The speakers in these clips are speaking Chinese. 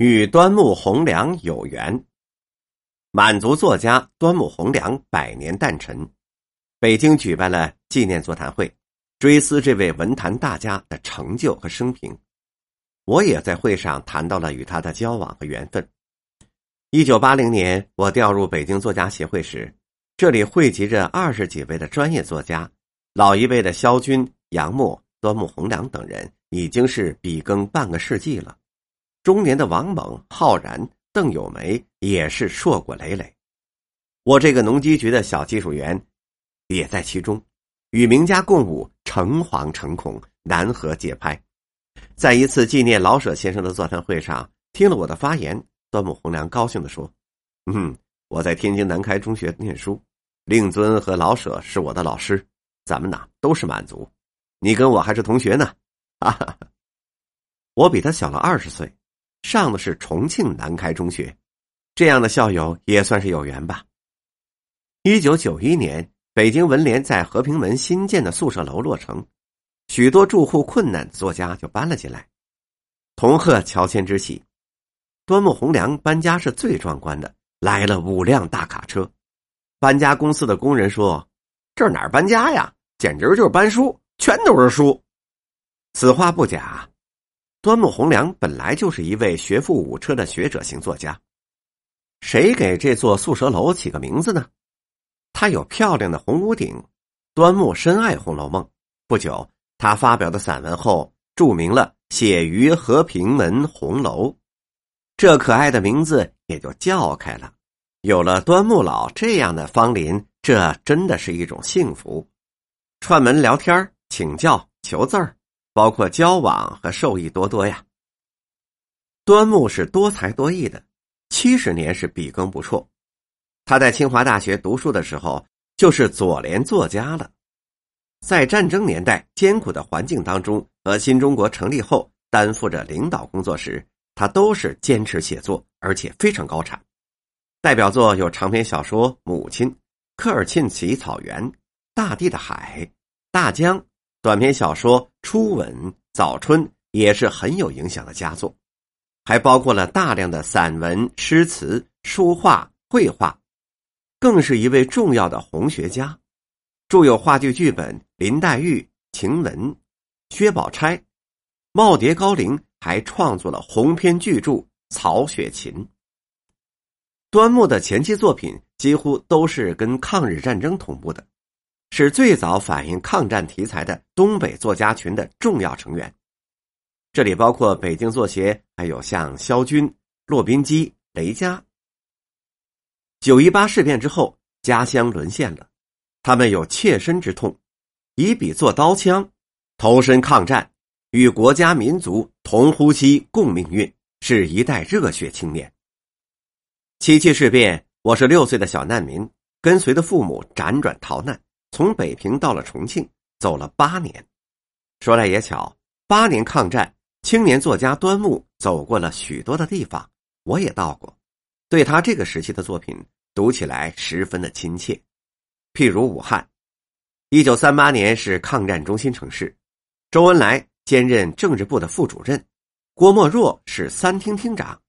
与端木蕻良有缘。满族作家端木蕻良百年诞辰，北京举办了纪念座谈会，追思这位文坛大家的成就和生平。我也在会上谈到了与他的交往和缘分。一九八零年，我调入北京作家协会时，这里汇集着二十几位的专业作家，老一辈的萧军、杨沫、端木蕻良等人已经是笔耕半个世纪了。中年的王猛、浩然、邓友梅也是硕果累累，我这个农机局的小技术员也在其中，与名家共舞，诚惶诚恐，难合节拍。在一次纪念老舍先生的座谈会上，听了我的发言，端木蕻良高兴地说：“嗯，我在天津南开中学念书，令尊和老舍是我的老师，咱们呐都是满族，你跟我还是同学呢。”哈哈，我比他小了二十岁。上的是重庆南开中学，这样的校友也算是有缘吧。一九九一年，北京文联在和平门新建的宿舍楼落成，许多住户困难作家就搬了进来，同贺乔迁之喜。端木蕻良搬家是最壮观的，来了五辆大卡车。搬家公司的工人说：“这哪儿搬家呀？简直就是搬书，全都是书。”此话不假。端木蕻良本来就是一位学富五车的学者型作家，谁给这座宿舍楼起个名字呢？他有漂亮的红屋顶。端木深爱《红楼梦》，不久他发表的散文后注明了“写于和平门红楼”，这可爱的名字也就叫开了。有了端木老这样的芳邻，这真的是一种幸福。串门聊天请教、求字儿。包括交往和受益多多呀。端木是多才多艺的，七十年是笔耕不辍。他在清华大学读书的时候就是左联作家了，在战争年代艰苦的环境当中和新中国成立后担负着领导工作时，他都是坚持写作，而且非常高产。代表作有长篇小说《母亲》、科尔沁旗草原、大地的海、大江。短篇小说《初吻》《早春》也是很有影响的佳作，还包括了大量的散文、诗词、书画、绘画，更是一位重要的红学家，著有话剧剧本《林黛玉》《晴雯》《薛宝钗》，耄耋高龄还创作了鸿篇巨著《曹雪芹》。端木的前期作品几乎都是跟抗日战争同步的。是最早反映抗战题材的东北作家群的重要成员，这里包括北京作协，还有像萧军、骆宾基、雷佳。九一八事变之后，家乡沦陷了，他们有切身之痛，以笔作刀枪，投身抗战，与国家民族同呼吸共命运，是一代热血青年。七七事变，我是六岁的小难民，跟随的父母辗转逃难。从北平到了重庆，走了八年。说来也巧，八年抗战，青年作家端木走过了许多的地方，我也到过。对他这个时期的作品，读起来十分的亲切。譬如武汉，一九三八年是抗战中心城市，周恩来兼任政治部的副主任，郭沫若是三厅厅长，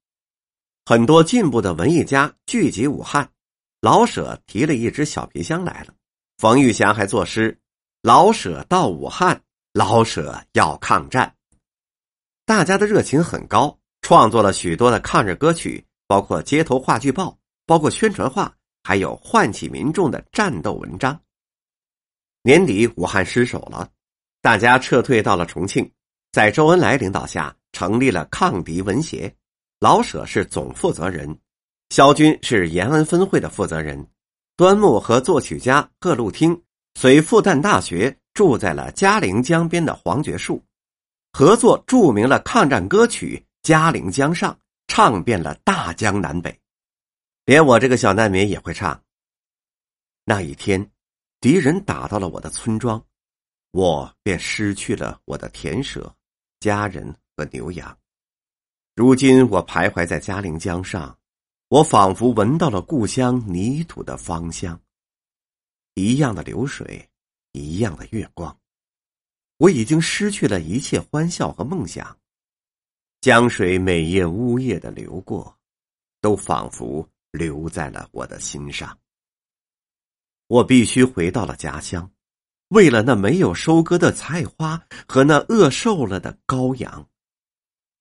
很多进步的文艺家聚集武汉。老舍提了一只小皮箱来了。冯玉祥还作诗：“老舍到武汉，老舍要抗战。”大家的热情很高，创作了许多的抗日歌曲，包括街头话剧报，包括宣传画，还有唤起民众的战斗文章。年底，武汉失守了，大家撤退到了重庆，在周恩来领导下成立了抗敌文协，老舍是总负责人，萧军是延安分会的负责人。端木和作曲家贺路汀随复旦大学住在了嘉陵江边的黄桷树，合作著名的抗战歌曲《嘉陵江上》，唱遍了大江南北，连我这个小难民也会唱。那一天，敌人打到了我的村庄，我便失去了我的田舍、家人和牛羊。如今我徘徊在嘉陵江上。我仿佛闻到了故乡泥土的芳香，一样的流水，一样的月光，我已经失去了一切欢笑和梦想。江水每夜呜咽的流过，都仿佛留在了我的心上。我必须回到了家乡，为了那没有收割的菜花和那饿瘦了的羔羊，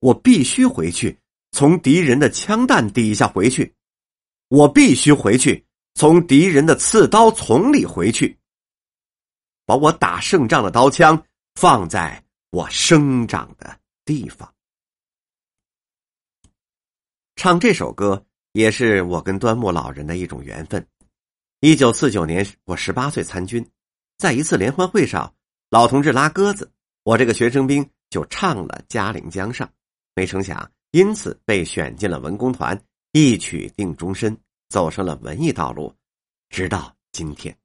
我必须回去，从敌人的枪弹底下回去，我必须回去，从敌人的刺刀丛里回去，把我打胜仗的刀枪放在我生长的地方。唱这首歌也是我跟端木老人的一种缘分。一九四九年，我十八岁参军，在一次联欢会上，老同志拉鸽子，我这个学生兵就唱了《嘉陵江上》，没成想因此被选进了文工团，一曲定终身，走上了文艺道路，直到今天。